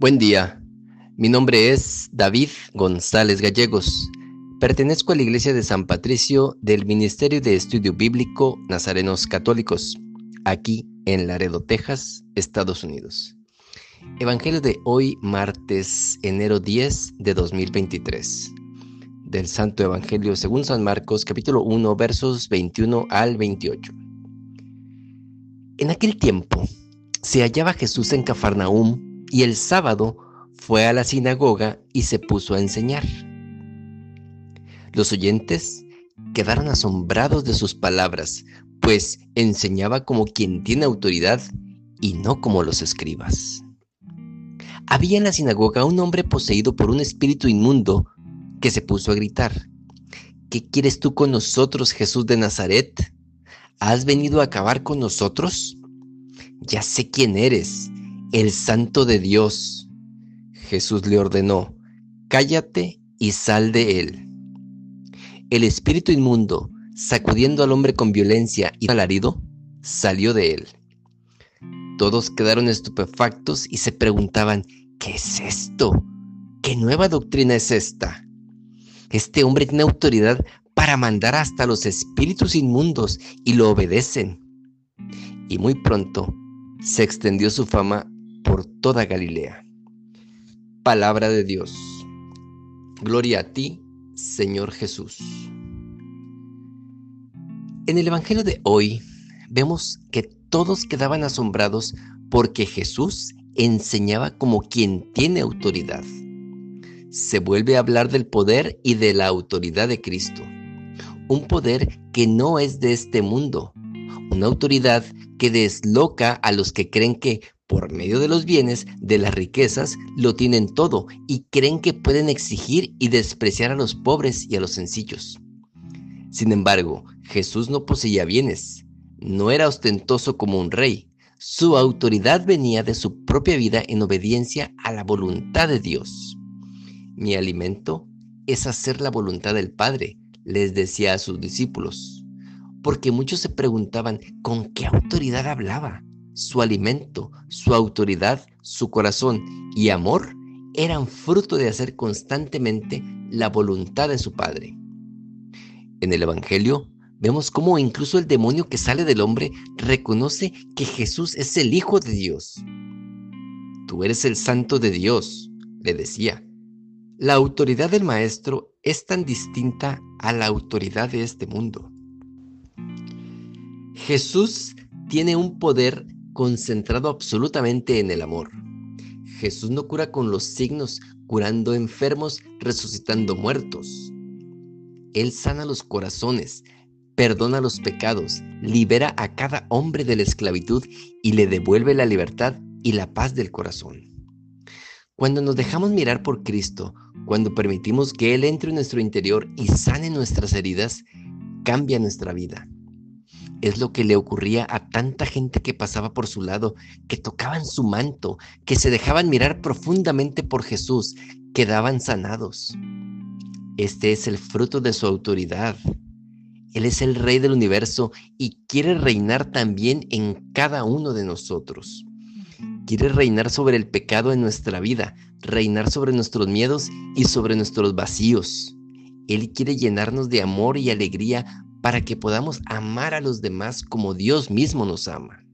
Buen día, mi nombre es David González Gallegos. Pertenezco a la Iglesia de San Patricio del Ministerio de Estudio Bíblico Nazarenos Católicos, aquí en Laredo, Texas, Estados Unidos. Evangelio de hoy, martes, enero 10 de 2023. Del Santo Evangelio según San Marcos, capítulo 1, versos 21 al 28. En aquel tiempo se hallaba Jesús en Cafarnaúm y el sábado fue a la sinagoga y se puso a enseñar. Los oyentes quedaron asombrados de sus palabras, pues enseñaba como quien tiene autoridad y no como los escribas. Había en la sinagoga un hombre poseído por un espíritu inmundo que se puso a gritar, ¿qué quieres tú con nosotros, Jesús de Nazaret? ¿Has venido a acabar con nosotros? Ya sé quién eres, el santo de Dios. Jesús le ordenó, cállate y sal de él. El espíritu inmundo, sacudiendo al hombre con violencia y alarido, salió de él. Todos quedaron estupefactos y se preguntaban, ¿qué es esto? ¿Qué nueva doctrina es esta? Este hombre tiene autoridad para mandar hasta los espíritus inmundos y lo obedecen. Y muy pronto se extendió su fama toda Galilea. Palabra de Dios. Gloria a ti, Señor Jesús. En el Evangelio de hoy vemos que todos quedaban asombrados porque Jesús enseñaba como quien tiene autoridad se vuelve a hablar del poder y de la autoridad de Cristo. Un poder que no es de este mundo. Una autoridad que desloca a los que creen que por medio de los bienes, de las riquezas, lo tienen todo y creen que pueden exigir y despreciar a los pobres y a los sencillos. Sin embargo, Jesús no poseía bienes, no era ostentoso como un rey, su autoridad venía de su propia vida en obediencia a la voluntad de Dios. Mi alimento es hacer la voluntad del Padre, les decía a sus discípulos, porque muchos se preguntaban con qué autoridad hablaba. Su alimento, su autoridad, su corazón y amor eran fruto de hacer constantemente la voluntad de su Padre. En el Evangelio vemos cómo incluso el demonio que sale del hombre reconoce que Jesús es el Hijo de Dios. Tú eres el Santo de Dios, le decía. La autoridad del Maestro es tan distinta a la autoridad de este mundo. Jesús tiene un poder concentrado absolutamente en el amor. Jesús no cura con los signos, curando enfermos, resucitando muertos. Él sana los corazones, perdona los pecados, libera a cada hombre de la esclavitud y le devuelve la libertad y la paz del corazón. Cuando nos dejamos mirar por Cristo, cuando permitimos que Él entre en nuestro interior y sane nuestras heridas, cambia nuestra vida. Es lo que le ocurría a tanta gente que pasaba por su lado, que tocaban su manto, que se dejaban mirar profundamente por Jesús, quedaban sanados. Este es el fruto de su autoridad. Él es el Rey del universo y quiere reinar también en cada uno de nosotros quiere reinar sobre el pecado en nuestra vida, reinar sobre nuestros miedos y sobre nuestros vacíos. Él quiere llenarnos de amor y alegría para que podamos amar a los demás como Dios mismo nos ama.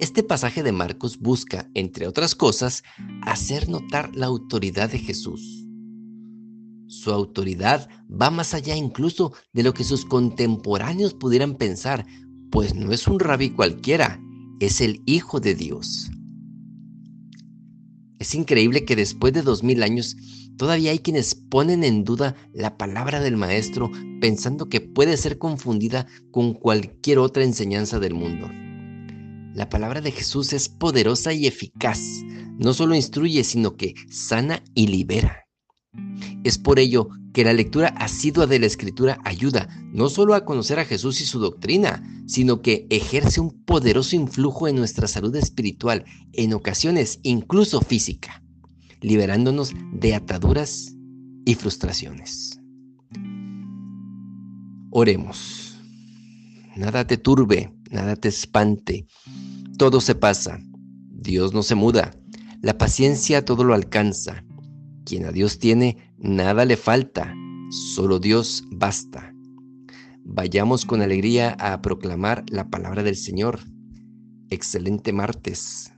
Este pasaje de Marcos busca, entre otras cosas, hacer notar la autoridad de Jesús. Su autoridad va más allá incluso de lo que sus contemporáneos pudieran pensar, pues no es un rabí cualquiera, es el Hijo de Dios. Es increíble que después de dos mil años todavía hay quienes ponen en duda la palabra del Maestro pensando que puede ser confundida con cualquier otra enseñanza del mundo. La palabra de Jesús es poderosa y eficaz. No solo instruye, sino que sana y libera. Es por ello que la lectura asidua de la Escritura ayuda no solo a conocer a Jesús y su doctrina, sino que ejerce un poderoso influjo en nuestra salud espiritual, en ocasiones incluso física, liberándonos de ataduras y frustraciones. Oremos. Nada te turbe, nada te espante. Todo se pasa. Dios no se muda. La paciencia todo lo alcanza. Quien a Dios tiene, nada le falta. Solo Dios basta. Vayamos con alegría a proclamar la palabra del Señor. Excelente martes.